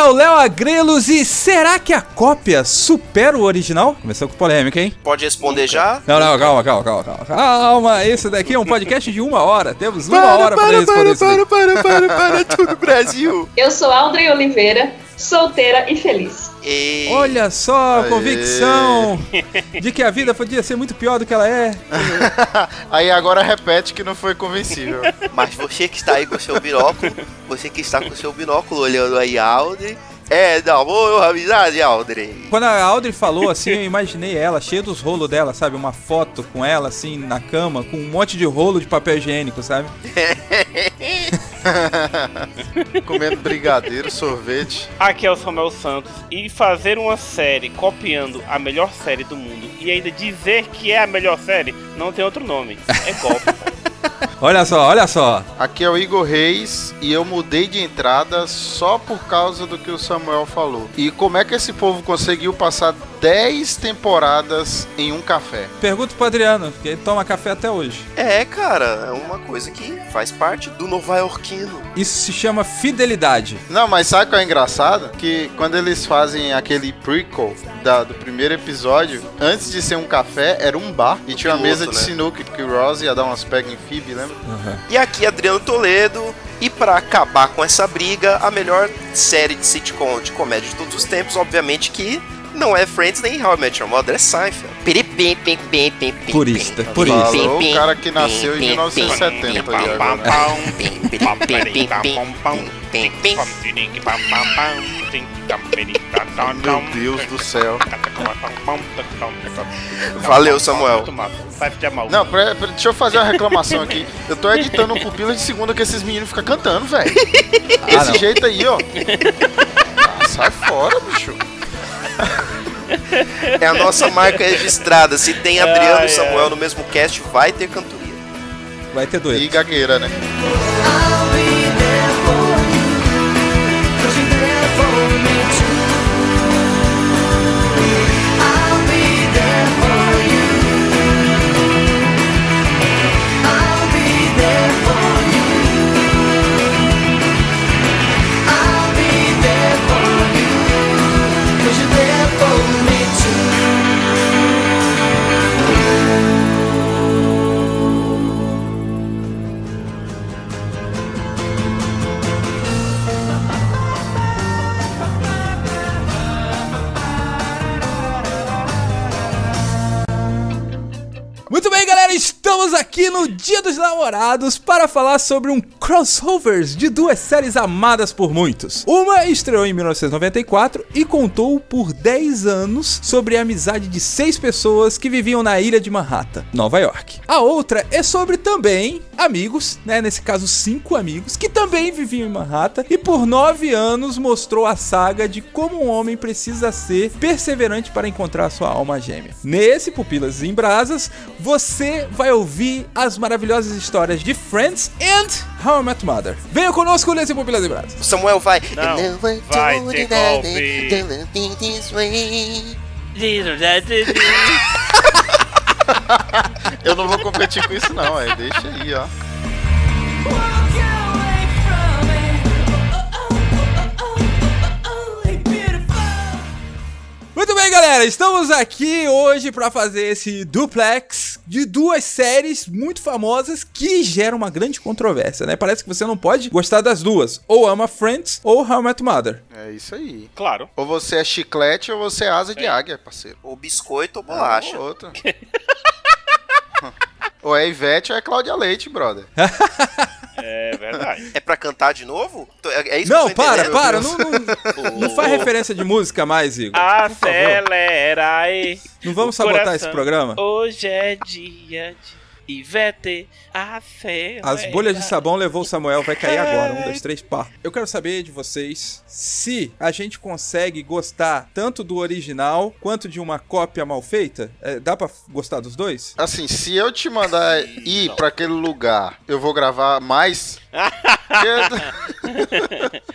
É o Léo Agrelos e será que a cópia supera o original? Começou com polêmica, hein? Pode responder já? Não, não, calma, calma, calma, calma. Calma, esse daqui é um podcast de uma hora. Temos uma hora pra responder isso daí. para, para, para, tudo Brasil. Eu sou Aldrin Oliveira, solteira e feliz. E... Olha só a Aê. convicção de que a vida podia ser muito pior do que ela é. Aí agora repete que não foi convencível. Mas você que está aí com o seu binóculo, você que está com o seu binóculo olhando aí a Audrey, é da amor, amizade, Audrey. Quando a Audrey falou assim, eu imaginei ela cheia dos rolos dela, sabe? Uma foto com ela assim na cama, com um monte de rolo de papel higiênico, sabe? Comendo brigadeiro, sorvete. Aqui é o Samuel Santos e fazer uma série copiando a melhor série do mundo e ainda dizer que é a melhor série não tem outro nome. É golpe. Olha só, olha só. Aqui é o Igor Reis e eu mudei de entrada só por causa do que o Samuel falou. E como é que esse povo conseguiu passar 10 temporadas em um café? Pergunta pro Adriano, que ele toma café até hoje. É, cara, é uma coisa que faz parte do nova-iorquino. Isso se chama fidelidade. Não, mas sabe o que é engraçado? Que quando eles fazem aquele prequel da- do primeiro episódio, antes de ser um café, era um bar. E tinha uma mesa de né? sinuca que o Ross ia dar umas pegas em Phoebe, lembra? E aqui Adriano Toledo. E pra acabar com essa briga, a melhor série de sitcom de comédia de todos os tempos, obviamente que não é Friends nem How I Met Your Mother, é Seinfeld. Purista, purista. Falou Pim, o cara que nasceu em pim, 1970 pim, aí pim, agora. pim, pim, pim, pim, pim, pim, pim, pim. Meu Deus do céu. Valeu, Samuel. É. Não, pera- pera, deixa eu fazer uma reclamação aqui. Eu tô editando um pupila de segunda que esses meninos ficam cantando, velho. Desse não. jeito aí, ó. Ah, sai fora, bicho. É a nossa marca registrada. Se tem Adriano e Samuel no mesmo cast, vai ter cantoria. Vai ter E doido. gagueira, né? Dia dos Namorados para falar sobre um crossovers de duas séries amadas por muitos. Uma estreou em 1994 e contou por 10 anos sobre a amizade de seis pessoas que viviam na ilha de Manhattan, Nova York. A outra é sobre também amigos, né, nesse caso cinco amigos, que também viviam em Manhattan e por nove anos mostrou a saga de como um homem precisa ser perseverante para encontrar sua alma gêmea. Nesse Pupilas em Brasas, você vai ouvir as maravilhosas histórias de Friends and How I Met Mother. Venha conosco nesse Pupilas em Brasas. O Samuel vai. Não, vai ter golpe. Eu não vou competir com isso, não, é. Deixa aí, ó. Bem, galera, estamos aqui hoje para fazer esse duplex de duas séries muito famosas que geram uma grande controvérsia, né? Parece que você não pode gostar das duas, ou ama Friends ou How I Met Mother. É isso aí. Claro. Ou você é chiclete ou você é asa de águia, parceiro. Ou biscoito ou bolacha. Ou outra. ou é Ivete ou é Cláudia Leite, brother. É verdade. É pra cantar de novo? É, é isso que eu Não, para, entendendo? para, não, não, não faz referência de música mais, Igor. Acelera aí. Não vamos sabotar coração. esse programa? Hoje é dia de Ivete, a fé. As bolhas de sabão levou o Samuel, vai cair agora. Um, dois, três, pá. Eu quero saber de vocês se a gente consegue gostar tanto do original quanto de uma cópia mal feita. É, dá pra gostar dos dois? Assim, se eu te mandar ir pra aquele lugar, eu vou gravar mais.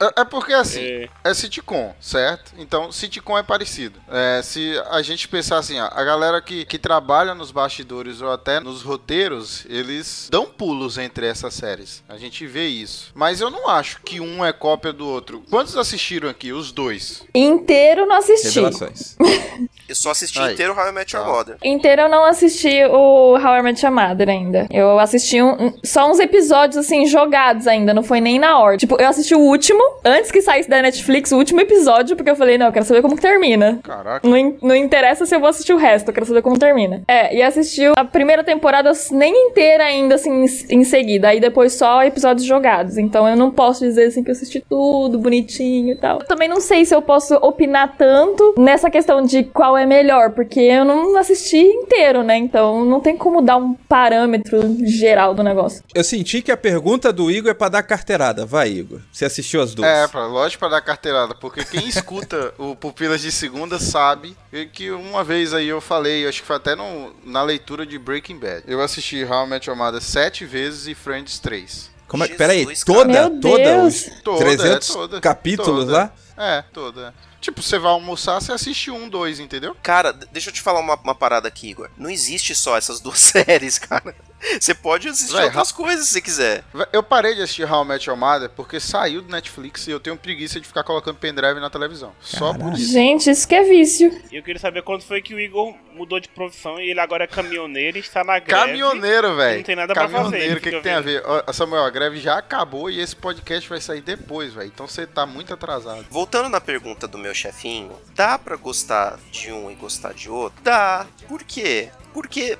É, é porque assim, É. é sitcom, certo? Então, sitcom é parecido. É, se a gente pensar assim, ó, a galera que, que trabalha nos bastidores ou até nos roteiros, eles dão pulos entre essas séries. A gente vê isso. Mas eu não acho que um é cópia do outro. Quantos assistiram aqui? Os dois. Inteiro não assisti. Eu só assisti Aí. inteiro How I Met Your Tá. Mother. Inteiro eu não assisti o How I Met Your Mother ainda. Eu assisti um- um- só uns episódios, assim, jogados ainda. Não foi nem na ordem. Tipo, eu assisti o último, antes que saísse da Netflix, o último episódio, porque eu falei, não, eu quero saber como termina. Caraca. Não, in- não interessa se eu vou assistir o resto, eu quero saber como termina. É, e assisti a primeira temporada nem inteira ainda, assim, em, em seguida. Aí depois só episódios jogados. Então eu não posso dizer, assim, que eu assisti tudo bonitinho e tal. Eu também não sei se eu posso opinar tanto nessa questão de qual é melhor, porque eu não assisti inteiro, né? Então não tem como dar um parâmetro geral do negócio. Eu senti que a pergunta do Igor é pra dar carteirada. Vai, Igor. Você assistiu as duas? É, pra, lógico pra dar carteirada, porque quem escuta o Pupilas de Segunda sabe que uma vez aí eu falei, acho que foi até no- na leitura de Breaking Bad. Eu assisti How I Met Your Mother sete vezes e Friends três. Como é, Jesus, peraí, toda, toda os Toda, 300 é, toda, capítulos toda. lá? É, toda. Tipo, você vai almoçar, você assiste um, dois, entendeu? Cara, deixa eu te falar uma, uma parada aqui, Igor. Não existe só essas duas séries, cara. Você pode assistir Véi, outras coisas se você quiser. Eu parei de assistir How I Met Your Mother porque saiu do Netflix e eu tenho preguiça de ficar colocando pendrive na televisão. Só por isso. Gente, isso que é vício. E eu queria saber quando foi que o Igor mudou de profissão e ele agora é caminhoneiro e está na greve. Caminhoneiro, velho. Não tem nada pra fazer, Caminhoneiro, ele o que, que tem a ver? Ó, Samuel, a greve já acabou e esse podcast vai sair depois, velho. Então você tá muito atrasado. Voltando na pergunta do meu chefinho, dá pra gostar de um e gostar de outro? Dá. Por quê? Porque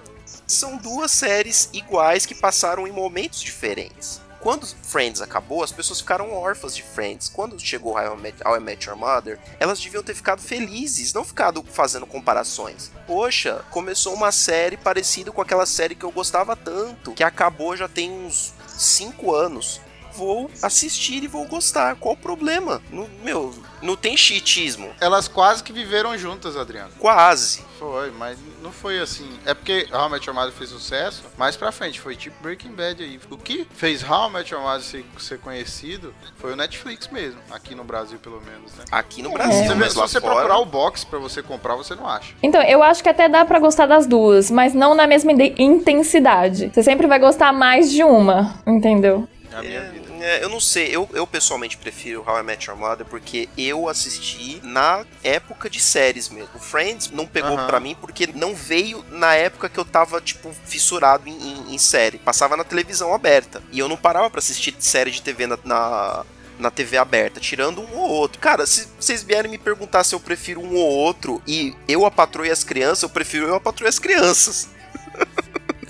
são duas séries iguais que passaram em momentos diferentes. Quando Friends acabou, as pessoas ficaram órfãs de Friends. Quando chegou How I Met, How I Met Your Mother, elas deviam ter ficado felizes, não ficado fazendo comparações. Poxa, começou uma série parecida com aquela série que eu gostava tanto, que acabou já tem uns 5 anos. Vou assistir e vou gostar. Qual o problema? No, meu, não tem chiitismo. Elas quase que viveram juntas, Adriano. Quase. Foi, mas não foi assim. É porque How I Met Your Mother fez sucesso, mais pra frente, foi tipo Breaking Bad aí. O que fez How I Met Your Mother ser, ser conhecido foi o Netflix mesmo, aqui no Brasil pelo menos, né? Aqui no É. Brasil, Você vê, mas se você fora... procurar o box pra você comprar, você não acha. Então, eu acho que até dá pra gostar das duas, mas não na mesma intensidade. Você sempre vai gostar mais de uma, entendeu? É a minha vida. É, eu não sei, eu, eu pessoalmente prefiro How I Met Your Mother porque eu assisti na época de séries mesmo. Friends não pegou Aham. pra mim porque não veio na época que eu tava, tipo, fissurado em, em- em série. Passava na televisão aberta. E eu não parava pra assistir série de TV na, na, na TV aberta, tirando um ou outro. Cara, se vocês vierem me perguntar se eu prefiro um ou outro e eu a patroa e as crianças, eu prefiro eu a patroa e as crianças.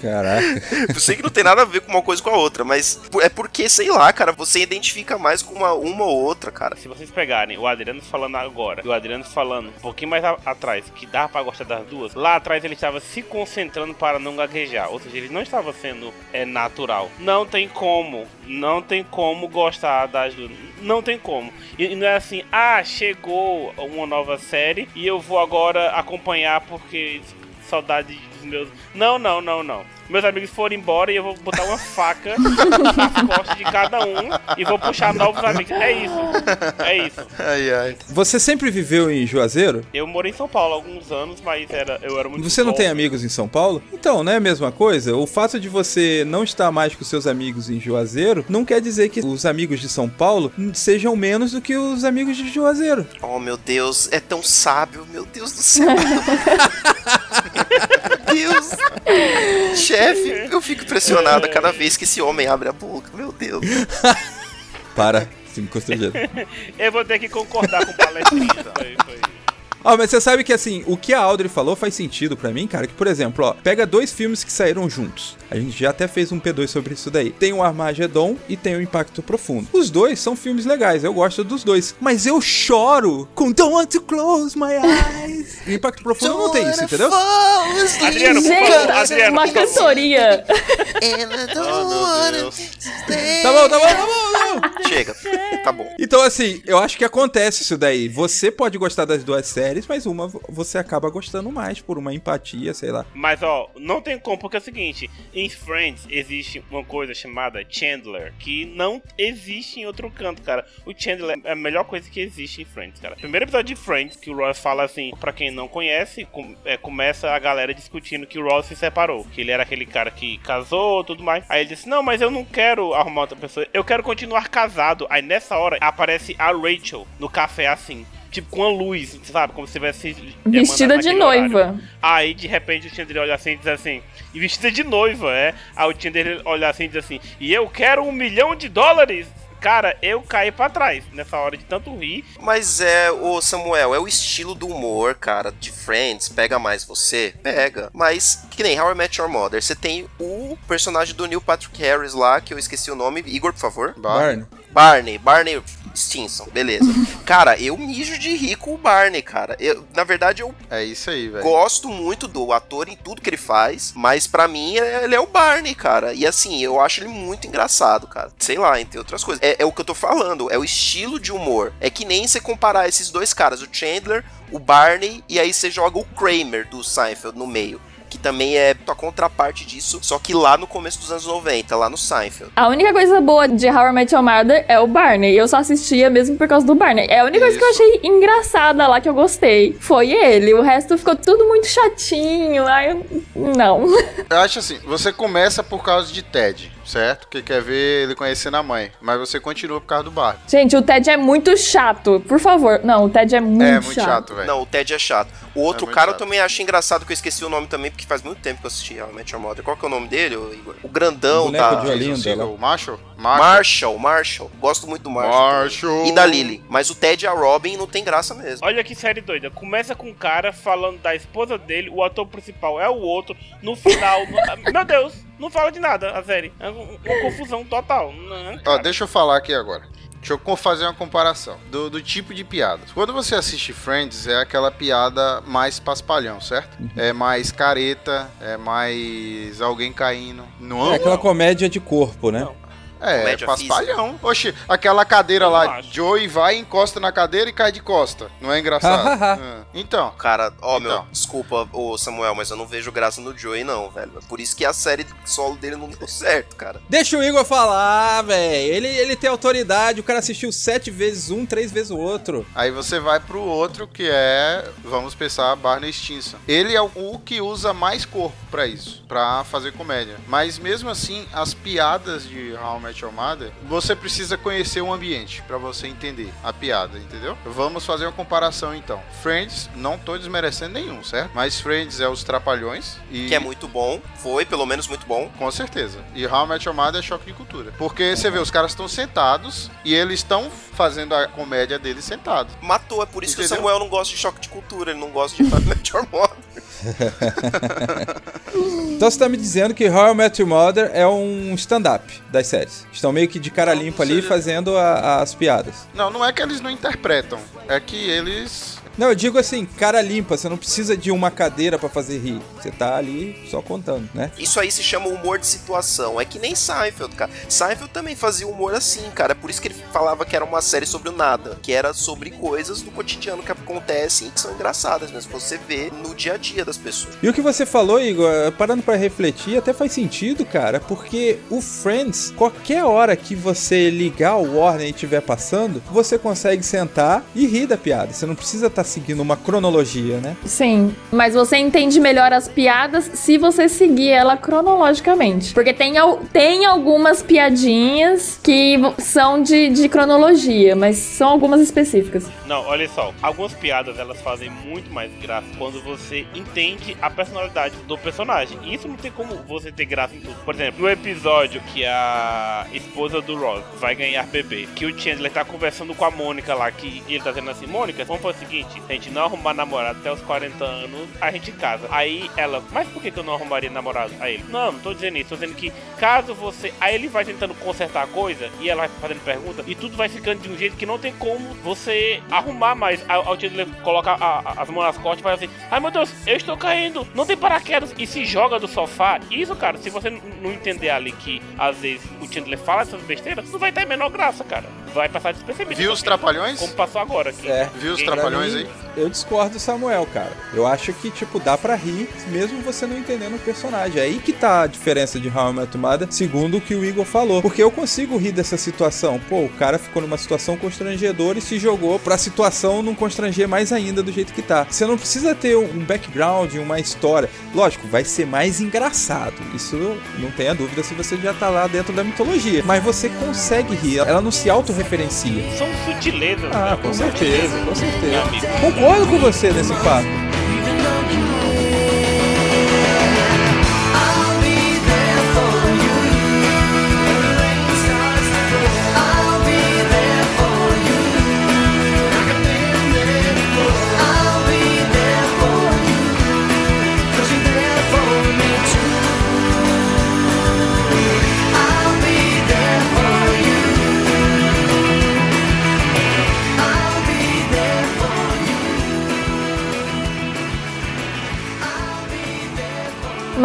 Caraca. Eu sei que não tem nada a ver com uma coisa com a outra, mas é porque, sei lá, cara, você identifica mais com uma, uma ou outra, cara. Se vocês pegarem o Adriano falando agora e o Adriano falando um pouquinho mais a- atrás, que dá pra gostar das duas, lá atrás ele estava se concentrando para não gaguejar. Ou seja, ele não estava sendo é, natural. Não tem como. Não tem como gostar das duas. Não tem como. E, e não é assim, ah, chegou uma nova série e eu vou agora acompanhar porque saudade dos meus. Não, não, não, não. Meus amigos foram embora e eu vou botar uma faca nas costas de cada um e vou puxar novos amigos. É isso. É isso. Ai, ai. Você sempre viveu em Juazeiro? Eu morei em São Paulo há alguns anos, mas era, eu era muito Você não tem novo. amigos em São Paulo? Então, não é a mesma coisa? O fato de você não estar mais com seus amigos em Juazeiro não quer dizer que os amigos de São Paulo sejam menos do que os amigos de Juazeiro. Oh, meu Deus, é tão sábio, meu Deus do céu. meu Deus. Chefe, eu fico impressionado cada vez que esse homem abre a boca. Meu Deus. Para, se me constrangendo. Eu vou ter que concordar com o palestrista. Foi- foi. Ó, mas você sabe que assim, o que a Audrey falou faz sentido pra mim, cara. Que, por exemplo, ó, pega dois filmes que saíram juntos. A gente já até fez um P2 sobre isso daí. Tem o Armageddon e tem o Impacto Profundo. Os dois são filmes legais, eu gosto dos dois. Mas eu choro com Don't Want to Close My Eyes. E Impacto Profundo não tem isso, entendeu? Adriano, por favor, Adriano, uma cantoria. Oh. Tá bom, tá bom, tá bom, tá bom. Chega. Tá bom. Então, assim, eu acho que acontece isso daí. Você pode gostar das duas séries, mas uma você acaba gostando mais por uma empatia, sei lá. Mas ó, não tem como, porque é o seguinte: em Friends existe uma coisa chamada Chandler, que não existe em outro canto, cara. O Chandler é a melhor coisa que existe em Friends, cara. Primeiro episódio de Friends, que o Ross fala assim, pra quem não conhece, com- é, começa a galera discutindo que o Ross se separou. Que ele era aquele cara que casou tudo mais. Aí ele disse: Não, mas eu não quero arrumar outra pessoa, eu quero continuar casado. Aí nessa hora aparece a Rachel no café assim. Tipo, com a luz, sabe? Como se tivesse. é, Vestida de naquele horário. noiva. Aí de repente o Chandler olha assim e diz assim, e vestida de noiva, é? Aí o Chandler olha assim e diz assim, e eu quero um milhão de dólares! Cara, eu caí pra trás nessa hora de tanto rir. Mas é, o Samuel, é o estilo do humor, cara, de Friends. Pega mais você? Pega. Mas, que nem How I Met Your Mother, você tem o personagem do Neil Patrick Harris lá, que eu esqueci o nome. Igor, por favor. Barney. Barney, Barney Stinson, beleza. cara, eu mijo de rir com o Barney, cara. Eu, na verdade, eu É isso aí, velho. gosto muito do ator em tudo que ele faz, mas pra mim é- ele é o Barney, cara. E assim, eu acho ele muito engraçado, cara. Sei lá, entre outras coisas. É, é o que eu tô falando, é o estilo de humor. É que nem você comparar esses dois caras, o Chandler, o Barney, e aí você joga o Kramer do Seinfeld no meio. Que também é a contraparte disso, só que lá no começo dos anos 90, lá no Seinfeld. A única coisa boa de How I Met Your Mother é o Barney. Eu só assistia mesmo por causa do Barney. É a única coisa que eu Isso. achei engraçada lá que eu gostei. Foi ele. O resto ficou tudo muito chatinho. Ai, eu... não. Eu acho assim, você começa por causa de Ted, certo? Que quer ver ele conhecendo a mãe. Mas você continua por causa do Barney. Gente, o Ted é muito chato. Por favor. Não, o Ted é muito, É muito chato. chato, velho. Não, o Ted é chato. O outro É cara eu chato. também achei engraçado, que eu esqueci o nome também, porque faz muito tempo que eu assisti I Met Your Mother. Qual que é o nome dele, Igor? O grandão Boneco da... de Olinda, o Marshall? Marshall, Marshall. Gosto muito do Marshall. Marshall. E da Lily. Mas o Ted e a Robin não tem graça mesmo. Olha que série doida. Começa com um cara falando da esposa dele, o ator principal é o outro. No final, no- meu Deus, não fala de nada a série. É um- uma confusão total. Não, Ó, cara. deixa eu falar aqui agora. Deixa eu fazer uma comparação do, do tipo de piada. Quando você assiste Friends, é aquela piada mais paspalhão, certo? É mais careta, é mais alguém caindo. Não É aquela comédia de corpo, né? É, Comédia paspalhão. Oxe, aquela cadeira Eu lá, acho. Joey vai, encosta na cadeira e cai de costa. Não é engraçado? Ah, Então, Cara, ó, meu, Então. desculpa, ô Samuel, mas eu não vejo graça no Joey, não, velho. É Por isso que a série solo dele não deu certo, cara. Deixa o Igor falar, velho. Ele, ele tem autoridade. O cara assistiu sete vezes um, três vezes o outro. aí você vai pro outro que é, vamos pensar, Barney Stinson. Ele é o- que usa mais corpo pra isso, pra fazer comédia. Mas mesmo assim, as piadas de I Met Your Mother, você precisa conhecer o ambiente pra você entender a piada, entendeu? Vamos fazer uma comparação então. Friends, não tô desmerecendo nenhum, certo? Mas Friends é os trapalhões e Que é muito bom. Foi, pelo menos, muito bom. Com certeza. E How I Met Your Mother é choque de cultura. Porque você vê, os caras estão sentados e eles estão fazendo a comédia deles sentados. Matou, é por isso que o Entendeu? Samuel não gosta de choque de cultura, ele não gosta de How I Met Your Mother. Então você tá me dizendo que How I Met Your Mother é um stand-up das séries. Estão meio que de cara limpa ali seja- fazendo a- as piadas. Não, não é que eles não interpretam. É que eles. Não, eu digo assim, cara limpa. Você não precisa de uma cadeira pra fazer rir. Você tá ali só contando, né? Isso aí se chama humor de situação. É que nem Seinfeld, cara. Seinfeld também fazia humor assim, cara. Por isso que ele falava que era uma série sobre o nada. Que era sobre coisas do cotidiano que acontecem e que são engraçadas, mas você vê no dia a dia das pessoas. E o que você falou, Igor, parando pra refletir, até faz sentido, cara, porque o Friends, qualquer hora que você ligar o Warner e estiver passando, você consegue sentar e rir da piada. Você não precisa estar seguindo uma cronologia, né? Sim, mas você entende melhor as piadas se você seguir ela cronologicamente. Porque tem, tem algumas piadinhas que são de, de cronologia, mas são algumas específicas. Não, olha só. Algumas piadas elas fazem muito mais graça quando você entende a personalidade do personagem. E isso não tem como você ter graça em tudo. Por exemplo, no episódio que a a esposa do Ross vai ganhar bebê, que o Chandler tá conversando com a Mônica lá, que ele tá dizendo assim, Mônica, vamos fazer o seguinte, se a gente não arrumar namorado até os 40 anos, a gente casa. Aí ela, mas por que, que eu não arrumaria namorado? Aí ele, não, não tô dizendo isso, tô dizendo que caso você. Aí ele vai tentando consertar a coisa e ela vai fazendo pergunta e tudo vai ficando de um jeito que não tem como você arrumar mais. Aí o Chandler coloca a- a- as mãos nas costas e faz assim: Ai meu Deus, eu estou caindo, não tem paraquedas. E se joga do sofá. Isso, cara, se você não entender ali que às vezes o Chandler fala essas besteiras, não vai ter a menor graça, cara. Vai passar despercebido. Viu os trapalhões? Como passou agora aqui. É. Viu os trapalhões mim, aí? Eu discordo do Samuel, cara. Eu acho que, tipo, dá pra rir, mesmo você não entendendo o personagem. É aí que tá a diferença de How I Met Mother, segundo o que o Igor falou. Porque eu consigo rir dessa situação. Pô, o cara ficou numa situação constrangedora e se jogou pra situação não constranger mais ainda do jeito que tá. Você não precisa ter um background, uma história. Lógico, vai ser mais engraçado. Isso não tenha dúvida se você já tá lá dentro da mitologia. Mas você consegue rir. Ela não se autorreferencia. São sutilezas. Ah, né? com certeza, com Meu certeza. amigo. Concordo com você nesse papo.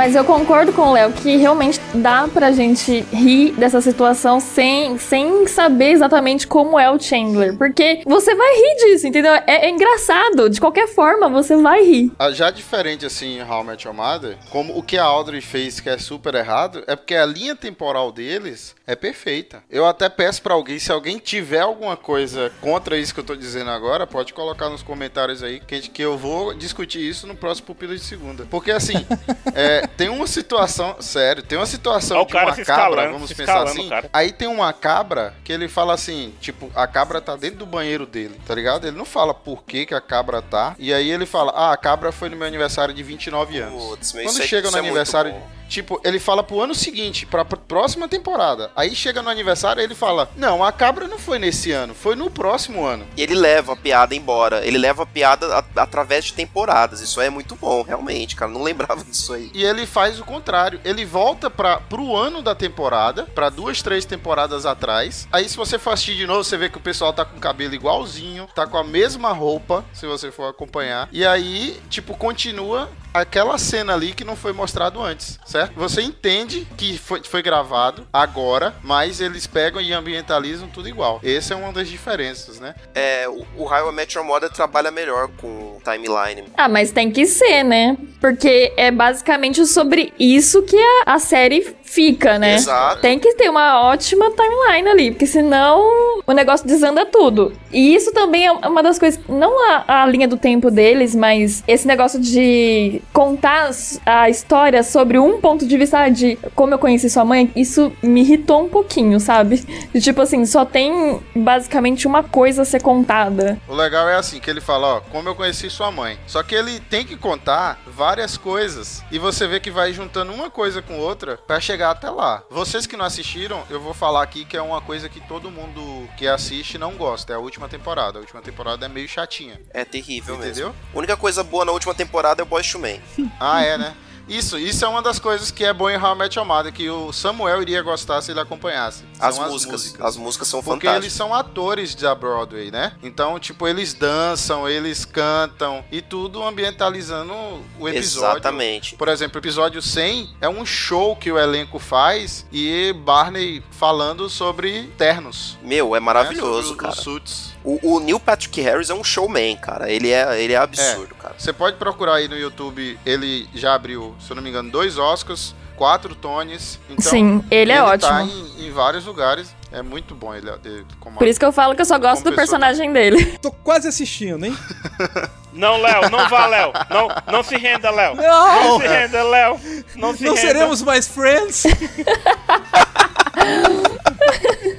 Mas eu concordo com o Léo que realmente dá pra gente rir dessa situação sem, sem saber exatamente como é o Chandler. Porque você vai rir disso, entendeu? É, é engraçado. De qualquer forma, você vai rir. Ah, Já diferente assim em How I Met Your Mother, como o que a Audrey fez que é super errado, é porque a linha temporal deles é perfeita. Eu até peço pra alguém, se alguém tiver alguma coisa contra isso que eu tô dizendo agora, pode colocar nos comentários aí, que, que eu vou discutir isso no próximo Pupilo de Segunda. Porque assim, é, tem uma situação, sério, tem uma situação Ó o de cara uma se cabra, vamos se pensar assim, cara. Aí tem uma cabra que ele fala assim, tipo, a cabra tá dentro do banheiro dele, tá ligado? Ele não fala por que, que a cabra tá. E aí ele fala, ah, a cabra foi no meu aniversário de 29 anos. Putz, Quando é- chega no é aniversário. Tipo, ele fala pro ano seguinte, pra pr- próxima temporada. Aí chega no aniversário ele fala, não, a cabra não foi nesse ano, foi no próximo ano. E ele leva a piada embora. Ele leva a piada a- através de temporadas. Isso é muito bom, realmente, cara. Não lembrava disso aí. E ele faz o contrário. Ele volta para pro ano da temporada, pra duas, três temporadas atrás. Aí se você for assistir de novo, você vê que o pessoal tá com o cabelo igualzinho, tá com a mesma roupa, se você for acompanhar. E aí, tipo, continua aquela cena ali que não foi mostrado antes, certo? Você entende que foi, foi gravado agora, mas eles pegam e ambientalizam tudo igual. Essa é uma das diferenças, né? É, o, o How I Met Your Mother trabalha melhor com timeline. Ah, mas tem que ser, né? Porque é basicamente sobre isso que a, a série fica, né? Exato. Tem que ter uma ótima timeline ali, porque senão o negócio desanda tudo. E isso também é uma das coisas, não a, a linha do tempo deles, mas esse negócio de contar a história sobre um ponto de vista de como eu conheci sua mãe, isso me irritou um pouquinho, sabe? De tipo assim, só tem basicamente uma coisa a ser contada. O legal é assim, que ele fala, ó, como eu conheci sua mãe. Só que ele tem que contar várias coisas e você vê que vai juntando uma coisa com outra pra chegar até lá. Vocês que não assistiram, eu vou falar aqui que é uma coisa que todo mundo que assiste não gosta, é a última temporada. A última temporada é meio chatinha. É terrível Entendeu? mesmo. A única coisa boa na última temporada é o Boys to Men. Ah, é, né? Isso, isso é uma das coisas que é bom em How I Met Your Mother, que o Samuel iria gostar se ele acompanhasse. As São músicas, as músicas são Porque fantásticas. eles são atores da Broadway, né? Então, tipo, eles dançam, eles cantam e tudo ambientalizando o episódio. Exatamente. Por exemplo, o episódio 100 é um show que o elenco faz e Barney falando sobre ternos. Meu, é né? maravilhoso, Sobre cara. Os suits. O, o Neil Patrick Harris é um showman, cara. Ele é, ele é absurdo, cara. Você pode procurar aí no YouTube, ele já abriu, se eu não me engano, dois Oscars, quatro Tonys. Então, Sim, ele é ótimo. tá em, em vários lugares. É muito bom ele, ele como Por isso que eu falo que eu só gosto do personagem dele. Tô quase assistindo, hein? Não, Léo, não vá, Léo. Não, não se renda, Léo. Não! Não se renda, Léo. Não se Não renda. seremos mais friends?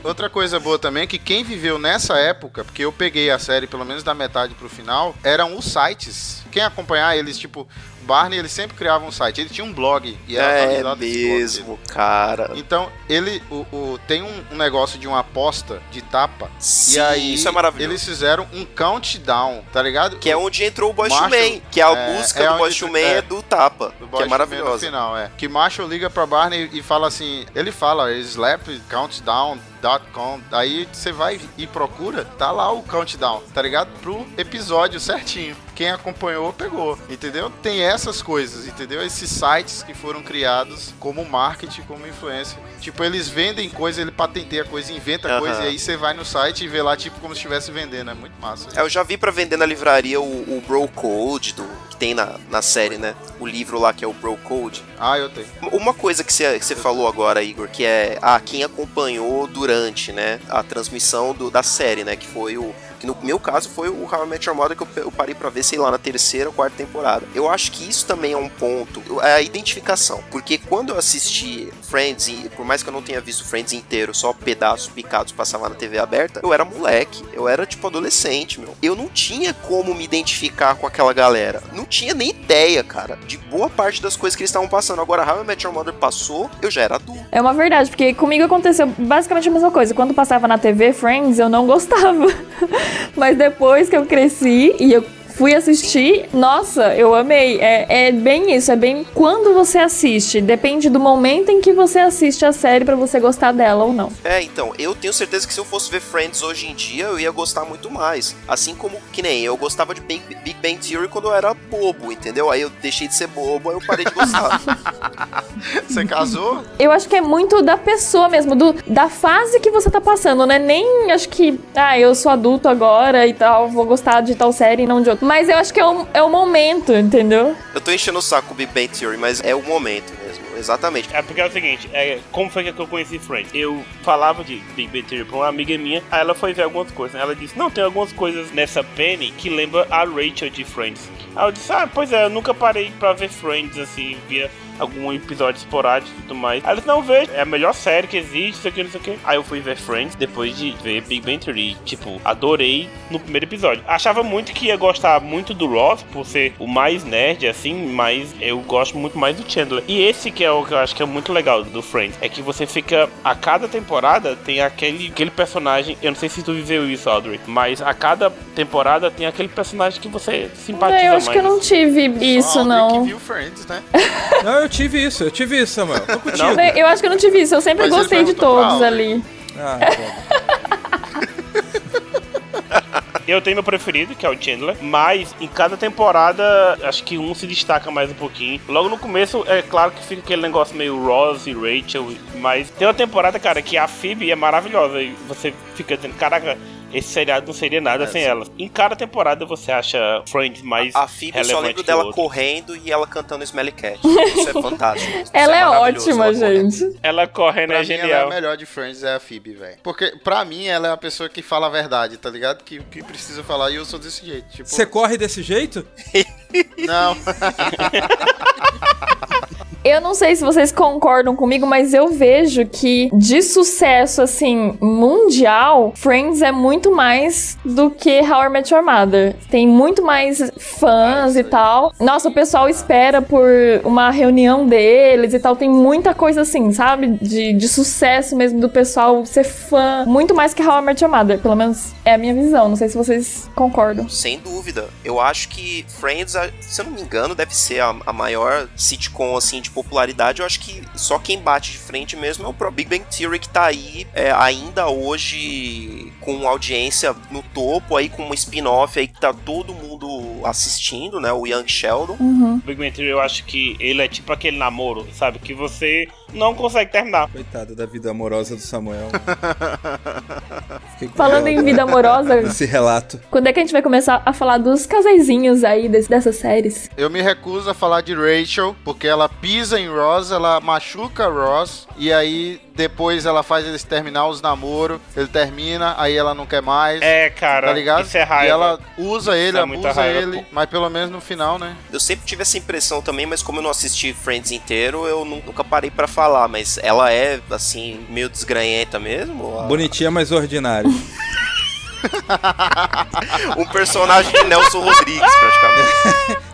Outra coisa boa também é que quem viveu nessa época, porque eu peguei a série pelo menos da metade pro final, eram os sites. Quem acompanhar eles, tipo, Barney ele sempre criava um site. Ele tinha um blog e era É mesmo, cara. Então, ele o, o- tem um, um negócio de uma aposta de tapa. Sim, e aí isso é maravilhoso. eles fizeram um countdown, tá ligado? Que é onde entrou o Marshall- Man, que a é, música é do to Man é. é do Tapa, do que é maravilhosa. No final, é. Que Marshall liga pra Barney e fala assim, ele fala, slap countdown.com, aí você vai e procura, tá lá o countdown, tá ligado? Pro episódio certinho. Quem acompanhou, pegou, entendeu? Tem essas coisas, entendeu? Esses sites que foram criados como marketing, como influência. Tipo, eles vendem coisa, ele patenteia coisa, inventa Aham. coisa, e aí você vai no site e vê lá, tipo, como se estivesse vendendo. É muito massa. É, eu já vi pra vender na livraria o, o Bro Code, do, que tem na, na série, né? O livro lá que é o Bro Code. Ah, eu tenho. Uma coisa que você que você falou agora, Igor, que é ah, quem acompanhou durante, né, a transmissão do- da série, né, que foi o que no meu caso foi o How I Met Your Mother que eu, parei pra ver, sei lá, na terceira ou quarta temporada. Eu acho que isso também é um ponto, é a identificação, porque quando eu assisti Friends, e por mais que eu não tenha visto Friends inteiro, só pedaços picados passavam na TV aberta, eu era moleque, eu era tipo adolescente, meu. Eu não tinha como me identificar com aquela galera. Não tinha nem ideia, cara, de boa parte das coisas que eles estavam passando. Agora, How I Met Your Mother passou, eu já era adulto. É uma verdade, porque comigo aconteceu basicamente a mesma coisa. Quando passava na TV Friends, eu não gostava. Mas depois que eu cresci e eu fui assistir, nossa, eu amei. É, é bem isso, é bem quando você assiste. Depende do momento em que você assiste a série pra você gostar dela ou não. É, então, eu tenho certeza que se eu fosse ver Friends hoje em dia, eu ia gostar muito mais. Assim como, que nem eu gostava de Big, Big Bang Theory quando eu era bobo, entendeu? Aí eu deixei de ser bobo, aí eu parei de gostar. Você casou? Eu acho que é muito da pessoa mesmo, do, da fase que você tá passando, né? Nem acho que, ah, eu sou adulto agora e tal, vou gostar de tal série e não de outra. Mas eu acho que é o, é o momento, entendeu? eu tô enchendo o saco com Big Bang Theory, mas é o momento mesmo, exatamente. É porque é o seguinte, é, como foi que eu conheci Friends? Eu falava de Big Bang Theory pra uma amiga minha, aí ela foi ver algumas coisas. Ela disse, não, tem algumas coisas nessa Penny que lembra a Rachel de Friends. Aí eu disse, ah, pois é, eu nunca parei pra ver Friends, assim, via algum episódio esporádico e tudo mais. Aí disse, não, vejo, é a melhor série que existe, isso aqui, não sei o que. Aí eu fui ver Friends depois de ver Big Bang Theory. e, Tipo, adorei no primeiro episódio. Achava muito que ia gostar muito do Ross, por ser o mais nerd, assim, mas eu gosto muito mais do Chandler. E esse que é o que eu acho que é muito legal do Friends, é que você fica, a cada temporada tem aquele, aquele personagem, eu não sei se tu viveu isso, Audrey, mas a cada temporada tem aquele personagem que você simpatiza É, eu acho mais. que eu não tive isso, Só não. que viu Friends, né? Não, eu tive isso, eu tive isso, Samuel. Tô contigo. Eu acho que eu não tive isso, eu sempre Mas gostei de todos ali. Ah. Eu tenho meu preferido, que é o Chandler, mas em cada temporada acho que um se destaca mais um pouquinho. Logo no começo, é claro que fica aquele negócio meio Ross e Rachel, mas tem uma temporada, cara, que a Phoebe é maravilhosa e você fica dizendo, caraca, esse seriado não seria nada É, sem sim. ela. Em cada temporada você acha Friends mais A Phoebe eu só lembro dela outro. correndo e ela cantando Smelly Cat. Isso é fantástico. Isso Ela é maravilhoso, ótima, ela correndo. gente. Ela correndo Pra é mim, ela é genial. a melhor de Friends, é a Phoebe, velho. Porque, pra mim, ela é a pessoa que fala a verdade, tá ligado? Que, que precisa falar e eu sou desse jeito. Tipo, Você corre desse jeito? não. Eu não sei se vocês concordam comigo, mas eu vejo que de sucesso, assim, mundial, Friends é muito mais do que How I Met Your Mother. Tem muito mais fãs e tal. Nossa, o pessoal espera por uma reunião deles e tal. Tem muita coisa assim, sabe? De, de sucesso mesmo do pessoal ser fã. Muito mais que How I Met Your Mother. Pelo menos é a minha visão. Não sei se vocês concordam. Sem dúvida. Eu acho que Friends, se eu não me engano, deve ser a, a maior sitcom assim de popularidade. Eu acho que só quem bate de frente mesmo é o próprio Big Bang Theory que tá aí é, ainda hoje com audiência no topo, aí com um spin-off aí que tá todo mundo assistindo, né? O Young Sheldon. Big Bang Theory, eu acho que ele é tipo aquele namoro, sabe? Que você não consegue terminar. Coitado da vida amorosa do Samuel. Fiquei com Falando em vida amorosa, desse relato. quando é que a gente vai começar a falar dos casaizinhos aí des- dessas séries? Eu me recuso a falar de Rachel, porque ela pisa em Ross, ela machuca Ross, e aí depois ela faz eles terminar os namoros, ele termina, aí ela não quer mais. É, cara, Tá ligado? isso é raiva. E ela usa ele, é muita abusa raiva, ele, pô. mas pelo menos no final, né? Eu sempre tive essa impressão também, mas como eu não assisti Friends inteiro, eu nu- nunca parei pra falar. Mas ela é, assim, meio desgranhenta mesmo? A- Bonitinha, mas ordinária. Um personagem de Nelson Rodrigues, praticamente.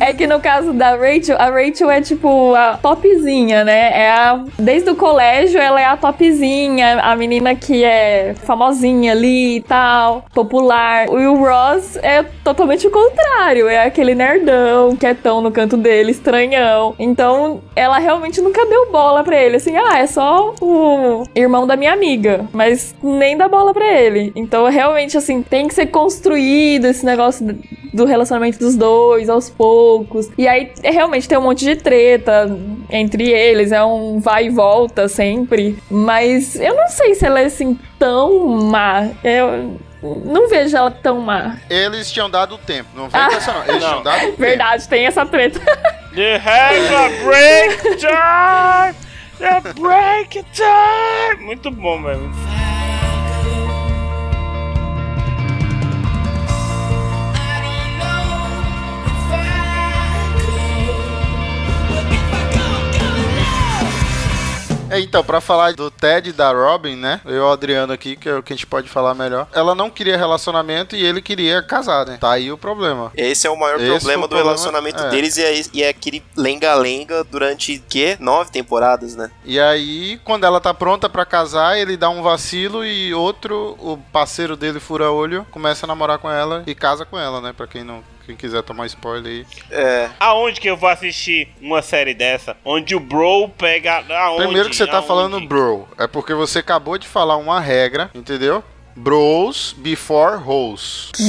É que no caso da Rachel, a Rachel é tipo a topzinha, né? É a, desde o colégio ela é a topzinha, a menina que é famosinha ali e tal, popular. E o Ross é totalmente o contrário, é aquele nerdão, quietão no canto dele, estranhão. Então ela realmente nunca deu bola pra ele, assim, ah, é só o irmão da minha amiga, mas nem dá bola pra ele. Então realmente, assim, tem que ser construído esse negócio do relacionamento dos dois aos poucos. E aí é, realmente tem um monte de treta entre eles, é um vai e volta sempre. Mas eu não sei se ela é assim tão má. Eu não vejo ela tão má. Eles tinham dado o tempo. Não vem com essa não. Eles Não. tinham dado tempo. Verdade, tem essa treta. The have a break time! The break time! Muito bom, velho. É, então, pra falar do Ted e da Robin, né? Eu e o Adriano aqui, que é o que a gente pode falar melhor. Ela não queria relacionamento e ele queria casar, né? Tá aí o problema. Esse é o maior Esse problema é o do problema, relacionamento é. deles e é, e é aquele lenga-lenga durante, quê? Nove temporadas, né? E aí, quando ela tá pronta pra casar, ele dá um vacilo e outro, o parceiro dele fura olho, começa a namorar com ela e casa com ela, né? Pra quem não. Quem quiser tomar spoiler aí. É. Aonde que eu vou assistir uma série dessa? Onde o bro pega. Aonde? Primeiro que você tá Aonde? falando bro, é porque você acabou de falar uma regra, entendeu? Bros before hoes.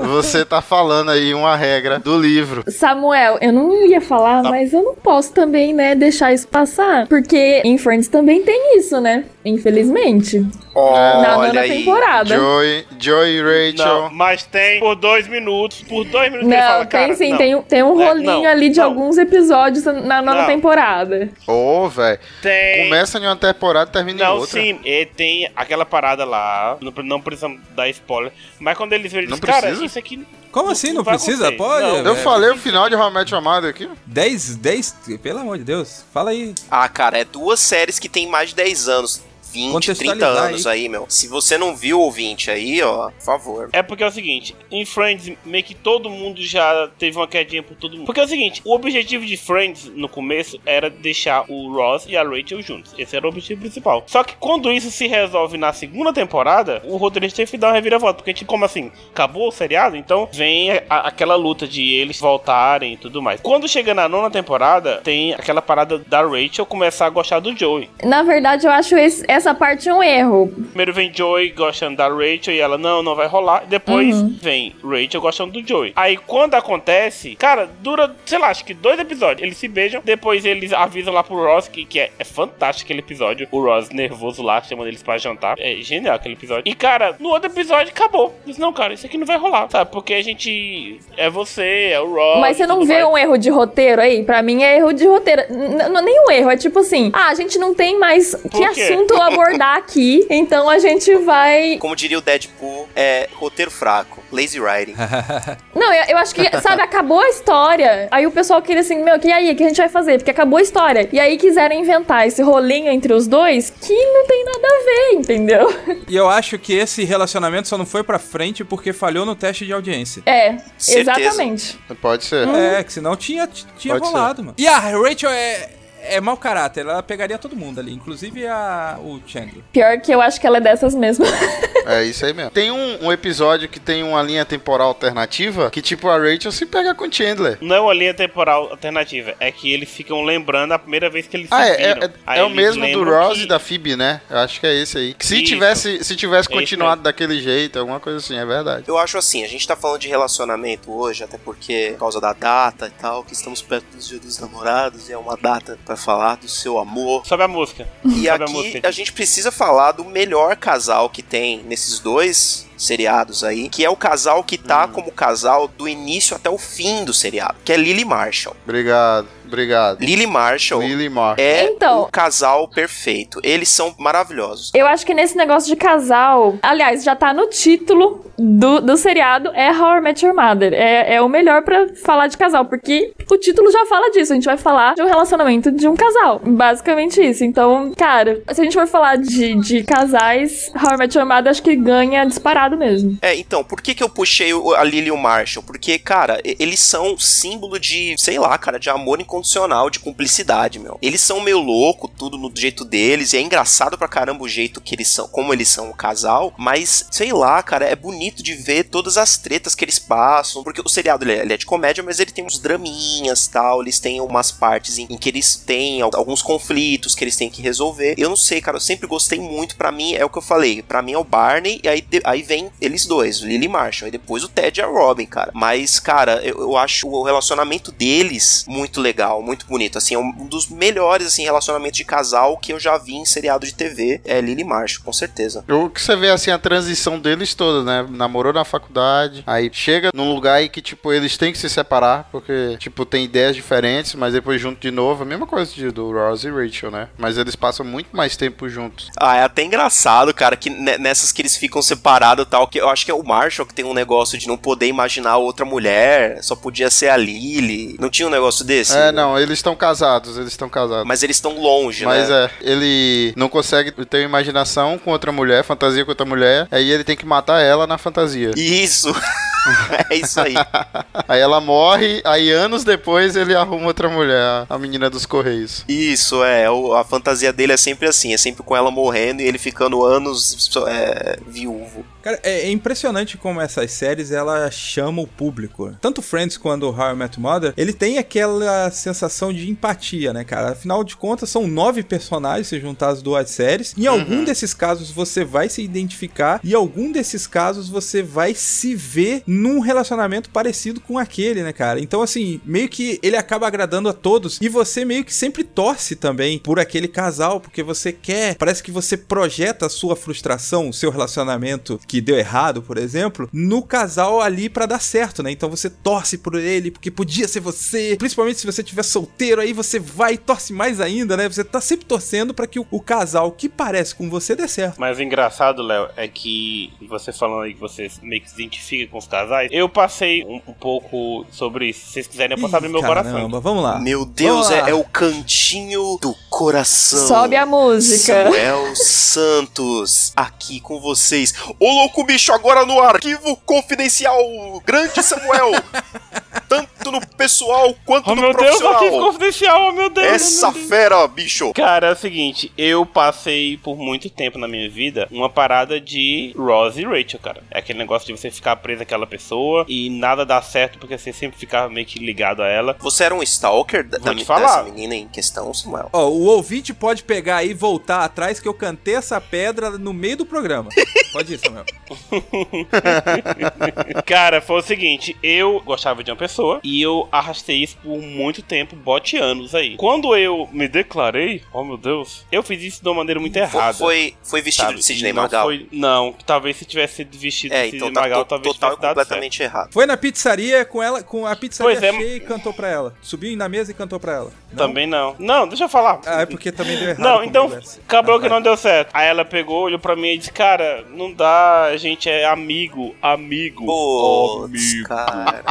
você tá falando aí uma regra do livro. Samuel, eu não ia falar, mas eu não posso também, né, deixar isso passar. Porque em Friends também tem isso, né? Infelizmente. Na nona aí. temporada. Joey, Joey e Rachel. Não, mas tem por dois minutos. Por dois minutos ele Não, fala, tem cara, sim, não. tem, tem um É, rolinho não, ali de não. alguns episódios na nona Não. temporada. Ô, velho. Tem. Começa em uma temporada e termina em Não, outra. sim, e tem aquela parada lá, não, não precisamos dar spoiler, mas quando eles verem, Não eles, cara, precisa? isso aqui... Como assim? Não vai precisa? acontecer. Pode? Não. Eu É. falei o final de Your Mother aqui. 10, 10, pelo amor de Deus. Fala aí. Ah, cara, é duas séries que tem mais de 10 anos. 20, 30 Contextualizar anos aí. meu. Se você não viu o ouvinte aí, ó, por favor. É porque é o seguinte, em Friends, meio que todo mundo já teve uma quedinha por todo mundo. Porque é o seguinte, o objetivo de Friends, no começo, era deixar o Ross e a Rachel juntos. Esse era o objetivo principal. Só que quando isso se resolve na segunda temporada, o roteirista teve que dar uma reviravolta. Porque, tipo, como assim? Acabou o seriado? Então vem a- aquela luta de eles voltarem e tudo mais. Quando chega na nona temporada, tem aquela parada da Rachel começar a gostar do Joey. Na verdade, eu acho esse- essa parte um erro. Primeiro vem Joey gostando da Rachel e ela, não, não vai rolar. Depois Uhum. vem Rachel gostando do Joey. Aí quando acontece, cara, dura, sei lá, acho que dois episódios. Eles se beijam, depois eles avisam lá pro Ross, que, que é, é fantástico aquele episódio. O Ross nervoso lá, chamando eles pra jantar. É genial aquele episódio. E cara, no outro episódio acabou. Diz, não, cara, isso aqui não vai rolar, sabe? Porque a gente. É você, é o Ross. Mas você não vê mais. um erro de roteiro aí? Pra mim é erro de roteiro. N- não é nem um erro, é tipo assim: ah, a gente não tem mais que quê? assunto abordar aqui, então a gente vai. Como diria o Deadpool, é roteiro fraco, lazy writing. Não, eu, eu acho que, sabe, acabou a história. Aí o pessoal queria assim: meu, que aí? O que a gente vai fazer? Porque acabou a história. E aí quiseram inventar esse rolinho entre os dois que não tem nada a ver, entendeu? E eu acho que esse relacionamento só não foi pra frente porque falhou no teste de audiência. É, Certeza. exatamente. Pode ser. É, que senão tinha, tinha Pode ser. rolado, mano. E a Rachel é, é mau caráter, ela pegaria todo mundo ali, inclusive a, o Chandler. Pior que eu acho que ela é dessas mesmo. É isso aí mesmo. Tem um, um episódio que tem uma linha temporal alternativa que, tipo, a Rachel se pega com o Chandler. Não é uma linha temporal alternativa, é que eles ficam lembrando a primeira vez que eles Ah, se é, viram. é, Aí é o mesmo do Ross que- e da Phoebe, né? Eu acho que é esse aí. Se Isso. tivesse, se tivesse É continuado daquele jeito, alguma coisa assim, é verdade. Eu acho assim, a gente tá falando de relacionamento hoje, até porque, por causa da data e tal, que estamos perto dos dias dos namorados, e é uma data pra falar do seu amor. Sobe a música. E Sobe a aqui música. a gente precisa falar do melhor casal que tem nesses dois seriados aí, que é o casal que tá Hum. como casal do início até o fim do seriado, que é Lily Marshall. Obrigado. Obrigado. Lily Marshall Lily Mar. é Então. o casal perfeito. Eles são maravilhosos. Eu acho que nesse negócio de casal. Aliás, já tá no título do, do seriado: é How I Met Your Mother. É, é o melhor pra falar de casal, porque o título já fala disso. A gente vai falar de um relacionamento de um casal. Basicamente isso. Então, cara, se a gente for falar de, de casais, How I Met Your Mother acho que ganha disparado mesmo. É, então, por que que eu puxei a Lily e o Marshall? Porque, cara, eles são símbolo de, sei lá, cara, de amor incondicional, de cumplicidade, meu. Eles são meio louco, tudo no jeito deles, e é engraçado pra caramba o jeito que eles são, como eles são um casal, mas, sei lá, cara, é bonito de ver todas as tretas que eles passam, porque o seriado, ele é, ele é de comédia, mas ele tem uns draminhas, tal, eles têm umas partes em, em que eles têm al- alguns conflitos que eles têm que resolver. Eu não sei, cara, eu sempre gostei muito, pra mim, é o que eu falei, pra mim é o Barney, e aí, de- aí vem eles dois, o Lily e Marshall, e depois o Ted e a Robin, cara. Mas, cara, eu, eu acho o relacionamento deles muito legal, muito bonito, assim, é um dos melhores, assim, relacionamentos de casal que eu já vi em seriado de TV, é Lily e Marshall, com certeza. O que você vê assim a transição deles toda, né? Namorou na faculdade, aí chega num lugar aí que tipo eles têm que se separar porque tipo tem ideias diferentes, mas depois junto de novo, a mesma coisa de, do Ross e Rachel, né? Mas eles passam muito mais tempo juntos. Ah, é até engraçado, cara, que ne- nessas que eles ficam separados e tal, que eu acho que é o Marshall que tem um negócio de não poder imaginar outra mulher, só podia ser a Lily. Não tinha um negócio desse? É, não, eles estão casados, eles estão casados. Mas eles estão longe, Mas né? é, ele não consegue ter imaginação com outra mulher, fantasia com outra mulher, aí ele tem que matar ela na fantasia. Isso. é isso aí. Aí ela morre, aí anos depois ele arruma outra mulher, a menina dos Correios. Isso, é. A fantasia dele é sempre assim, é sempre com ela morrendo e ele ficando anos é, viúvo. Cara, é, é impressionante como essas séries ela chama o público. Tanto Friends quanto How I Met Mother, ele tem aquela sensação de empatia, né, cara? Afinal de contas, são nove personagens se juntar as duas séries. Em algum desses casos você vai se identificar e em algum desses casos você vai se ver num relacionamento parecido com aquele, né, cara? Então, assim, meio que ele acaba agradando a todos e você meio que sempre torce também por aquele casal, porque você quer, parece que você projeta a sua frustração, o seu relacionamento que deu errado, por exemplo, no casal ali pra dar certo, né? Então você torce por ele, porque podia ser você, principalmente se você tiver solteiro, aí você vai e torce mais ainda, né? Você tá sempre torcendo pra que o, o casal que parece com você dê certo. Mas o engraçado, Léo, é que você falando aí que você meio que se identifica com os casais, eu passei um, um pouco sobre isso. Se vocês quiserem, eu posso abrir Ih, meu coração. Caramba, vamos lá. Meu Deus, Vamos lá. é, é o cantinho do coração. Sobe a música. Samuel Santos, aqui com vocês. Ô louco bicho, agora no arquivo confidencial. Grande Samuel. Tanto no pessoal quanto Oh no meu Deus, profissional. arquivo confidencial, oh meu Deus. oh, Essa meu Deus. fera, bicho. Cara, é o seguinte, eu passei por muito tempo na minha vida uma parada de Ross e Rachel, cara. É aquele negócio de você ficar preso àquela pessoa e nada dá certo porque você sempre ficava meio que ligado a ela. Você era um stalker da, Vou te falar. dessa menina em questão, Samuel? Ó, o ouvinte pode pegar aí e voltar atrás que eu cantei essa pedra no meio do programa. Pode ir, Samuel. Cara, foi o seguinte, eu gostava de uma pessoa e eu arrastei isso por muito tempo, bote anos aí. Quando eu me declarei, oh meu Deus, eu fiz isso de uma maneira muito errada. foi, foi vestido sabe? de Sidney não Magal? foi- não, talvez se tivesse sido vestido É, de então Sidney tá Magal, talvez total e tivesse dado certo. completamente errado. Foi na pizzaria com ela, com a pizzaria Pois é. cheia e cantou pra ela. Subiu na mesa e cantou pra ela. Não? Também não. Não, deixa eu falar. Ah, é porque também deu errado. Não, então acabou Ah, que vai. não deu certo. Aí ela pegou, olhou pra mim e disse: Cara, não dá, a gente é amigo, amigo. Putz, amigo, cara.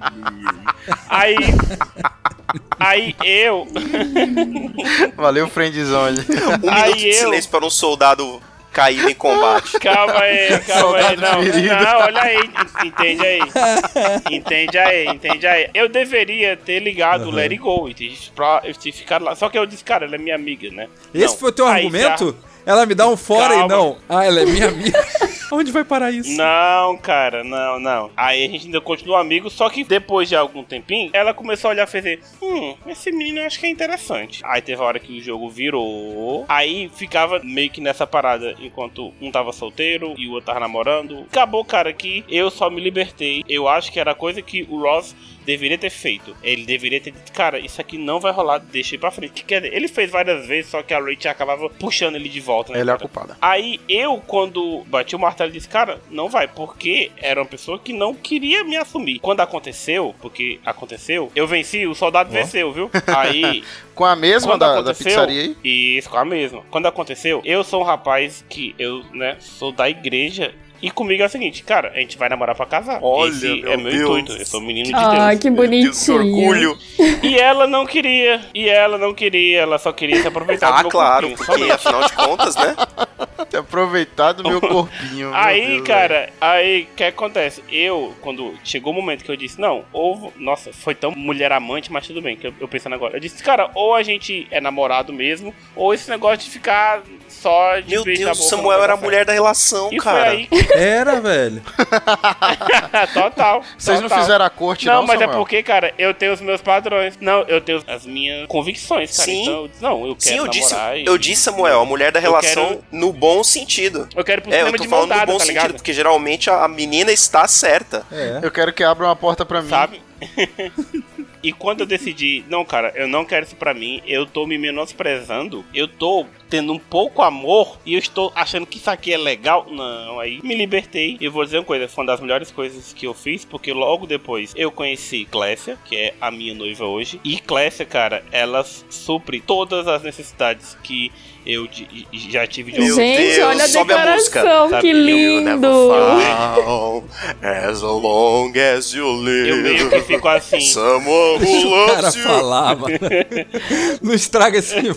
amigo. Aí. Aí eu. Valeu, friendzone. Um Aí minuto de eu- silêncio para um soldado caído em combate. Calma aí, calma aí. Soldado Não, ferido. não, olha aí. Entende aí. Entende aí, entende aí. Eu deveria ter ligado o Uhum. Let It Go ter, pra- ter ficado lá. Só que eu disse, cara, ela é minha amiga, né? Esse Não. foi o teu Aí argumento? Ela me dá um fora e Calma. não. Ah, ela é minha amiga. Onde vai parar isso? Não, cara, não, não. Aí a gente ainda continuou amigo, só que depois de algum tempinho, ela começou a olhar e fazer: Hum, esse menino eu acho que é interessante. Aí teve a hora que o jogo virou. Aí ficava meio que nessa parada enquanto um tava solteiro e o outro tava namorando. Acabou, cara, que eu só me libertei. Eu acho que era coisa que o Ross deveria ter feito. Ele deveria ter dito, cara, isso aqui não vai rolar, deixa ir pra frente. Quer dizer, ele fez várias vezes, só que a Rachel acabava puxando ele de volta, né? Ela é a cara? culpada. Aí eu, quando bati o martelo disse, cara, não vai, porque era uma pessoa que não queria me assumir. Quando aconteceu, porque aconteceu, eu venci, o soldado venceu, viu? Aí Com a mesma da, da pizzaria aí? Isso, com a mesma. Quando aconteceu, eu sou um rapaz que eu, né, sou da igreja. E comigo é o seguinte, cara, a gente vai namorar pra casar. Olha, Esse meu é meu Deus. intuito. Eu sou menino de Ah, Deus. que Deus, que bonitinho. orgulho. E ela não queria. E ela não queria. Ela só queria se aproveitar do Ah, meu claro, corpinho, porque somente. afinal de contas, né? Ter aproveitado meu corpinho. meu Aí, Deus, cara, aí o que acontece? Eu, quando chegou o momento que eu disse, não, ou. Nossa, foi tão mulher amante, mas tudo bem, que eu, eu pensando agora. Eu disse, cara, ou a gente é namorado mesmo, ou esse negócio de ficar só de Meu Deus, não Samuel era a mulher da relação. E cara. foi aí. Era, velho. total. Vocês não total. fizeram a corte, Não, não, mas é Samuel? porque, cara, eu tenho os meus padrões. Não, eu tenho as minhas convicções, cara. Sim. Então, não, eu quero Sim, eu disse, e- eu disse, Samuel, a mulher da relação quero- no bom sentido. Eu quero pro É, eu cinema tô de falando mão no bom tá sentido, ligado? porque geralmente a a menina está certa. É. Eu quero que abra uma porta pra mim. Sabe? e quando eu decidi, não, cara, eu não quero isso pra mim, eu tô me menosprezando, eu tô tendo um pouco amor e eu estou achando que isso aqui é legal. Não, aí me libertei. E eu vou dizer uma coisa, foi uma das melhores coisas que eu fiz, porque logo depois eu conheci Clécia, que é a minha noiva hoje. E Clécia, cara, ela supre todas as necessidades que eu de- já tive de Meu Gente, Deus, olha a sobe a música. declaração, que lindo. as long as you live. Eu meio que fico assim. Someone who o cara loves you. falar, mano. Não estraga esse momento.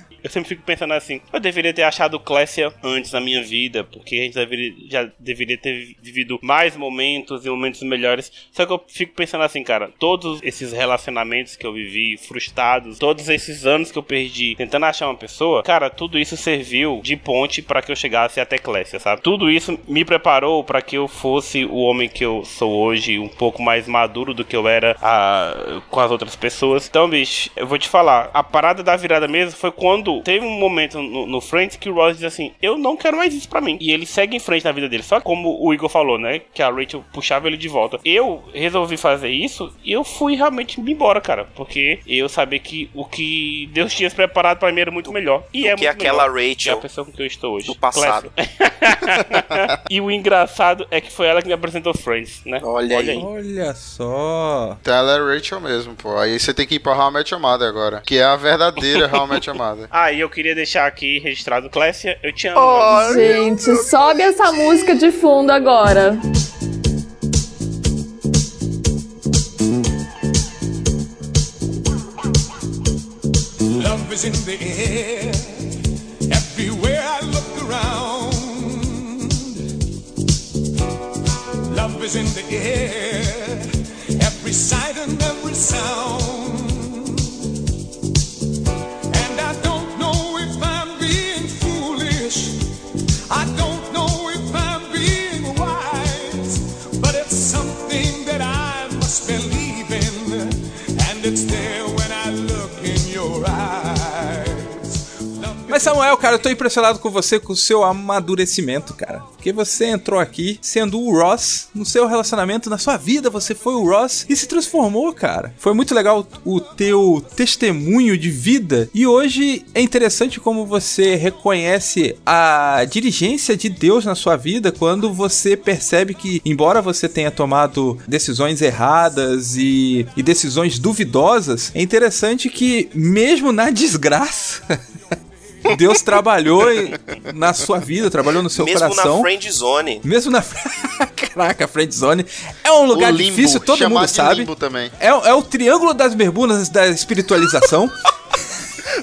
sempre fico pensando assim, eu deveria ter achado Clécia antes na minha vida, porque a gente deveria, já deveria ter vivido mais momentos e momentos melhores. Só que eu fico pensando assim, cara, todos esses relacionamentos que eu vivi, frustrados, todos esses anos que eu perdi tentando achar uma pessoa, cara, tudo isso serviu de ponte pra que eu chegasse até Clécia, sabe? Tudo isso me preparou pra que eu fosse o homem que eu sou hoje, um pouco mais maduro do que eu era ah, com as outras pessoas. Então, bicho, eu vou te falar, a parada da virada mesmo foi quando teve um momento no, no Friends que o Ross diz assim: Eu não quero mais isso pra mim. E ele segue em frente na vida dele. Só como o Igor falou, né? Que a Rachel puxava ele de volta. Eu resolvi fazer isso e eu fui realmente me embora, cara. Porque eu sabia que o que Deus tinha preparado pra mim era muito melhor. E é que muito aquela melhor. Rachel Que é a pessoa com que eu estou hoje. do passado. E o engraçado é que foi ela que me apresentou Friends, né? Olha aí. Olha só. Então ela é Rachel mesmo, pô. Aí você tem que ir pra How I Met Your Mother agora. Que é a verdadeira How I Met Your Mother. Ah, e eu queria deixar aqui registrado, Clécia, eu te amo. Oh, Gente, sobe essa música de fundo agora. Love is in the air. Everywhere I look around. Love is in the air. Every sight and every sound. Mas Samuel, cara, eu tô impressionado com você, com o seu amadurecimento, cara. Porque você entrou aqui sendo o Ross no seu relacionamento, na sua vida, você foi o Ross e se transformou, cara. Foi muito legal o teu testemunho de vida. E hoje é interessante como você reconhece a dirigência de Deus na sua vida quando você percebe que, embora você tenha tomado decisões erradas e, e decisões duvidosas, é interessante que, mesmo na desgraça. Deus trabalhou em- na sua vida, trabalhou no seu Mesmo coração. na friend zone. Mesmo na. Caraca, friend zone. É um lugar limbo, difícil, todo mundo sabe. limbo também. É, é o triângulo das bermudas da espiritualização.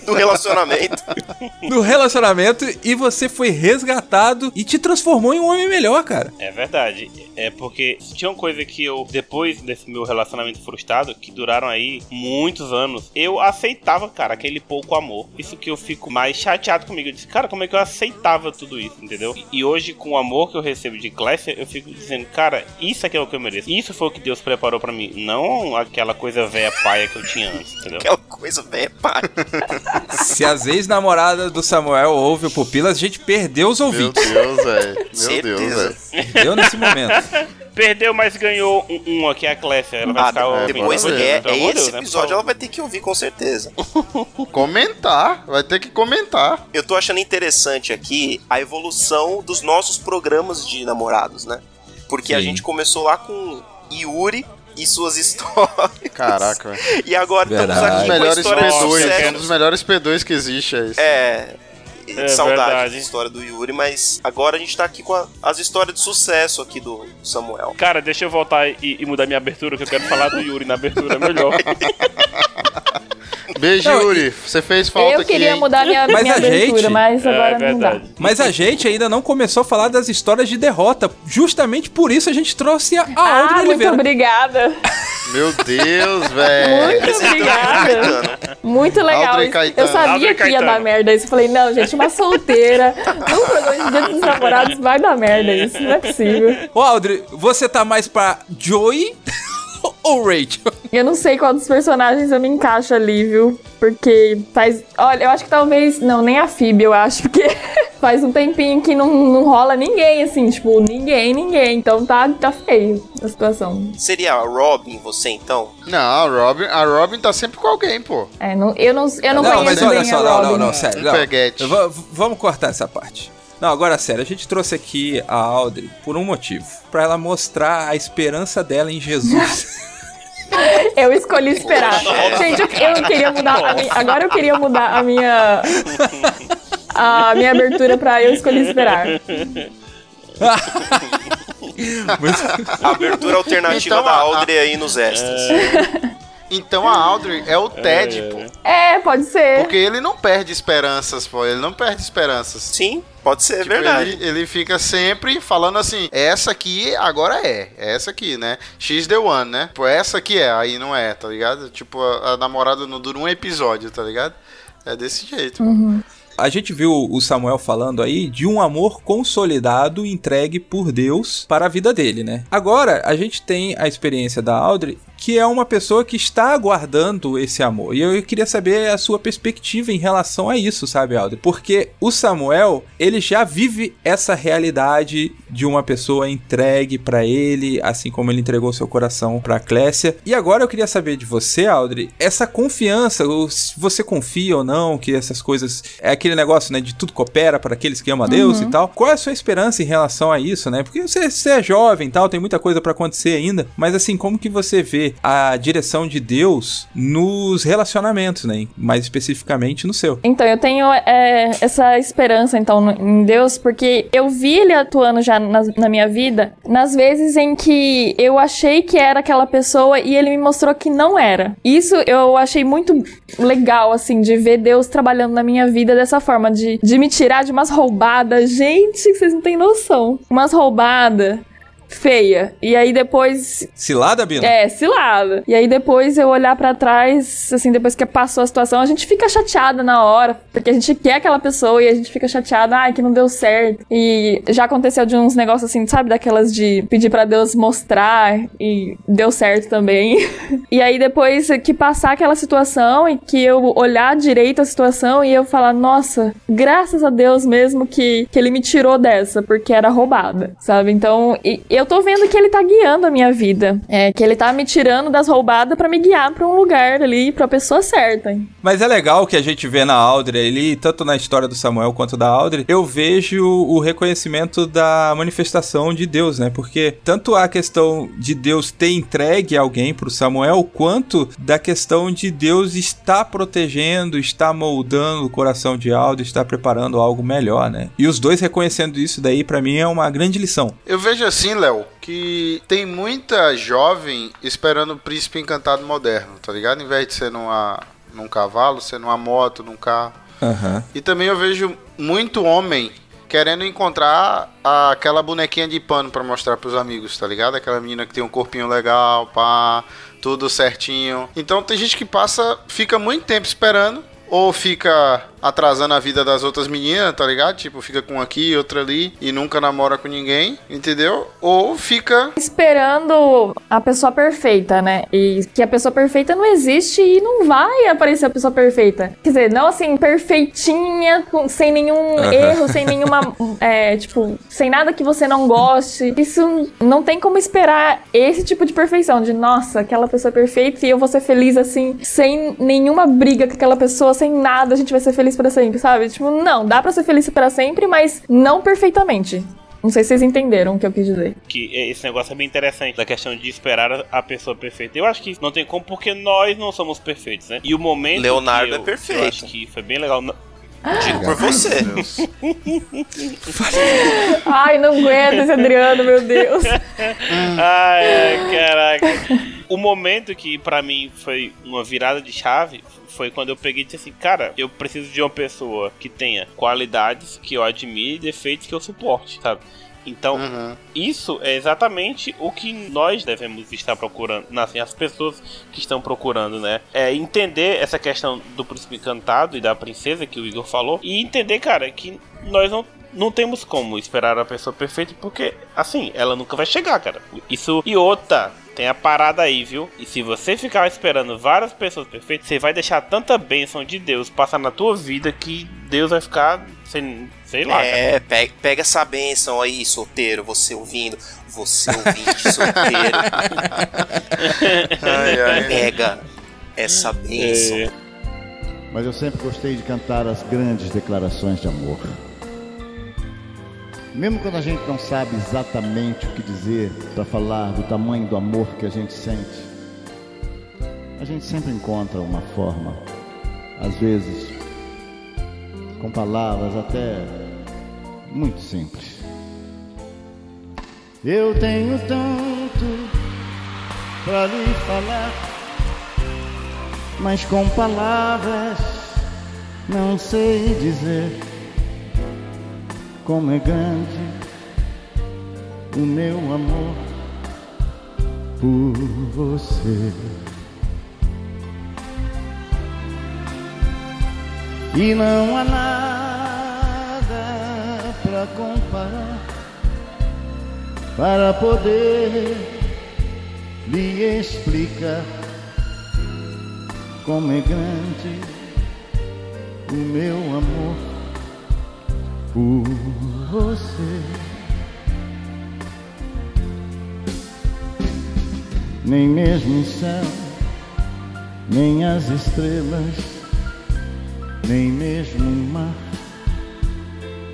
do relacionamento. no relacionamento e você foi resgatado e te transformou em um homem melhor, cara. É verdade. É porque tinha uma coisa que eu, depois desse meu relacionamento frustrado, que duraram aí muitos anos, eu aceitava, cara, aquele pouco amor. Isso que eu fico mais chateado comigo. Eu disse, cara, como é que eu aceitava tudo isso, entendeu? E hoje, com o amor que eu recebo de Clécia, eu fico dizendo, cara, isso aqui é o que eu mereço. Isso foi o que Deus preparou pra mim. Não aquela coisa velha paia que eu tinha antes, entendeu? Aquela coisa velha, pá. Se as ex-namoradas do Samuel ouvem o Pupilas, a gente perdeu os Meu ouvintes. Deus, velho. Meu Deus, Certeza. velho. Perdeu nesse momento. Perdeu, mas ganhou um, um aqui, a Clécia. Ela vai Ah, ficar depois ouvindo. bora ver, é, é de esse Deus, né, episódio, ela vai ter que ouvir com certeza. Comentar, vai ter que comentar. Eu tô achando interessante aqui a evolução dos nossos programas de namorados, né? Porque a Sim. gente começou lá com Yuri e suas histórias. Caraca, velho. E agora Verdade. estamos aqui com a melhores história de P2, um dos melhores P2 que existe é esse. É. É saudade verdade. da história do Yuri, mas agora a gente tá aqui com a- as histórias de sucesso aqui do Samuel. Cara, deixa eu voltar e, e mudar minha abertura, que eu quero falar do Yuri na abertura é melhor. Beijo, Não, Yuri. Você fez falta Eu aqui. queria hein? mudar minha, Mas minha a abertura, gente- mas agora é não dá. Mas a gente ainda não começou a falar das histórias de derrota. Justamente por isso a gente trouxe a, Ah, Audrey muito Oliveira. obrigada. Meu Deus, velho. Muito obrigada. Muito legal. Eu sabia que ia dar merda isso. Eu falei, não, gente, uma solteira. Num programa de Dia dos Namorados vai dar merda isso. Não é possível. Ô, Audrey, você tá mais pra Joey ou Rachel? Eu não sei qual dos personagens eu me encaixo ali, viu? Porque faz. Olha, eu acho que talvez. Não, nem a Phoebe, eu acho, porque faz um tempinho que não, não rola ninguém, assim, tipo, ninguém, ninguém. Então tá, tá feio a situação. Seria a Robin, você então? Não, a Robin, a Robin tá sempre com alguém, pô. É, não, eu não, eu não, não, conheço mas olha bem só, a não, Robin. não, não, sério. Não. Vamos cortar essa parte. Não, agora sério, a gente trouxe aqui a Audrey por um motivo. Pra ela mostrar a esperança dela em Jesus. Eu escolhi esperar. Gente, eu, eu queria mudar a minha, Agora eu queria mudar a minha. A minha abertura pra eu escolhi esperar. Mas- abertura alternativa Então, da Audrey aí nos extras. Então a Audrey é o Ted, pô. É, pode ser. Porque ele não perde esperanças, pô. Ele não perde esperanças. Sim, pode ser, Tipo, verdade. Ele, ele fica sempre falando assim, essa aqui agora é, é essa aqui, né? X the one, né? Tipo, essa aqui é, aí não é, tá ligado? Tipo, a, a namorada não dura um episódio, tá ligado? É desse jeito. A gente viu o Samuel falando aí de um amor consolidado entregue por Deus para a vida dele, né? Agora, a gente tem a experiência da Audrey, que é uma pessoa que está aguardando esse amor. E eu queria saber a sua perspectiva em relação a isso, sabe, Audrey? Porque o Samuel, ele já vive essa realidade de uma pessoa entregue para ele, assim como ele entregou seu coração para Clécia. E agora eu queria saber de você, Audrey, essa confiança, se você confia ou não que essas coisas é aquele negócio, né, de tudo coopera para aqueles que amam a Deus e tal. Qual é a sua esperança em relação a isso, né? Porque você, você é jovem e tal, tem muita coisa para acontecer ainda, mas assim, como que você vê a direção de Deus nos relacionamentos, né? Mais especificamente no seu. Então, eu tenho é, essa esperança, então, em Deus, porque eu vi ele atuando já nas- na minha vida, nas vezes em que eu achei que era aquela pessoa e ele me mostrou que não era. Isso eu achei muito legal, assim, de ver Deus trabalhando na minha vida dessa forma, de, de me tirar de umas roubadas. Gente, vocês não têm noção. Umas roubadas feia. E aí depois Cilada, Bina? é, cilada. E aí depois eu olhar pra trás, assim, depois que passou a situação, a gente fica chateada na hora, porque a gente quer aquela pessoa e a gente fica chateada, ai, que não deu certo. E já aconteceu de uns negócios assim, sabe, daquelas de pedir pra Deus mostrar e deu certo também. e aí depois que passar aquela situação e que eu olhar direito a situação e eu falar, nossa, graças a Deus mesmo que, que ele me tirou dessa, porque era roubada, sabe? Então, e- eu tô vendo que ele tá guiando a minha vida. É, que ele tá me tirando das roubadas pra me guiar pra um lugar ali, pra pessoa certa. Mas é legal que a gente vê na Audrey ali, tanto na história do Samuel quanto da Audrey, eu vejo o reconhecimento da manifestação de Deus, né? Porque tanto a questão de Deus ter entregue alguém pro Samuel, quanto da questão de Deus estar protegendo, estar moldando o coração de Audrey, estar preparando algo melhor, né? E os dois reconhecendo isso daí, pra mim, é uma grande lição. Eu vejo assim, Léo, que tem muita jovem esperando o príncipe encantado moderno, tá ligado? Em vez de ser numa, num cavalo, ser numa moto, num carro. Aham. E também eu vejo muito homem querendo encontrar aquela bonequinha de pano pra mostrar pros amigos, tá ligado? Aquela menina que tem um corpinho legal, pá, tudo certinho. Então tem gente que passa, fica muito tempo esperando ou fica atrasando a vida das outras meninas, tá ligado? Tipo, fica com aqui, outra ali e nunca namora com ninguém, entendeu? Ou fica Esperando a pessoa perfeita, né? E que a pessoa perfeita não existe e não vai aparecer a pessoa perfeita. Quer dizer, não assim, perfeitinha, com- sem nenhum erro, sem nenhuma. é, tipo, sem nada que você não goste. Isso não tem como esperar esse tipo de perfeição, de nossa, aquela pessoa é perfeita e eu vou ser feliz assim, sem nenhuma briga com aquela pessoa, sem nada, a gente vai ser feliz pra sempre, sabe? Tipo, não, dá pra ser feliz pra sempre, mas não perfeitamente. Não sei se vocês entenderam o que eu quis dizer. que esse negócio é bem interessante, da questão de esperar a- a pessoa perfeita. Eu acho que não tem como, porque nós não somos perfeitos, né? E o momento. Leonardo que eu- é perfeito. Eu acho que foi bem legal. Digo por você. Ai, não aguento esse Adriano, meu Deus. Ai, ai, caraca. O momento que pra mim foi uma virada de chave foi quando eu peguei e disse assim, cara, eu preciso de uma pessoa que tenha qualidades que eu admire e defeitos que eu suporte, sabe? Então, Uhum. isso é exatamente o que nós devemos estar procurando, assim, as pessoas que estão procurando, né? É entender essa questão do príncipe encantado e da princesa que o Igor falou e entender, cara, que nós não não temos como esperar a pessoa perfeita porque, assim, ela nunca vai chegar, cara. Isso e outra, tem a parada aí, viu? E se você ficar esperando várias pessoas perfeitas, você vai deixar tanta bênção de Deus passar na tua vida que Deus vai ficar sem, sei lá, cara. É, pega, pega essa benção aí, solteiro, você ouvindo. Você ouvinte, solteiro. Ai, ai. Pega essa benção. É. Mas eu sempre gostei de cantar as grandes declarações de amor. Mesmo quando a gente não sabe exatamente o que dizer para falar do tamanho do amor que a gente sente, a gente sempre encontra uma forma, às vezes com palavras até muito simples. Eu tenho tanto para lhe falar mas com palavras não sei dizer como é grande o meu amor por você. E não há nada para comparar para poder lhe explicar como é grande o meu amor por você. Nem mesmo o céu, nem as estrelas, nem mesmo o mar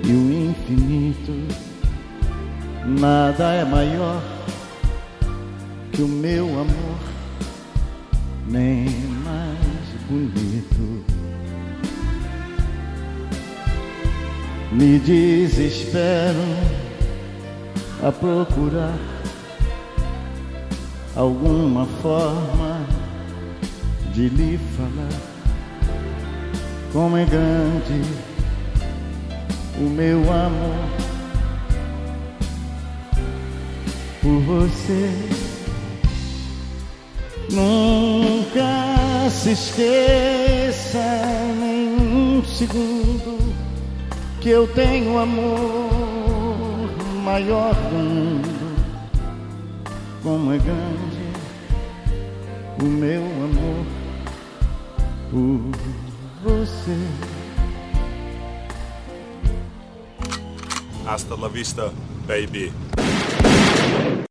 e o infinito, nada é maior que o meu amor nem mais bonito. Me desespero a procurar alguma forma de lhe falar como é grande o meu amor por você. Nunca se esqueça nem um segundo que eu tenho amor maior do mundo. Como é grande o meu amor por você. Hasta la vista, baby.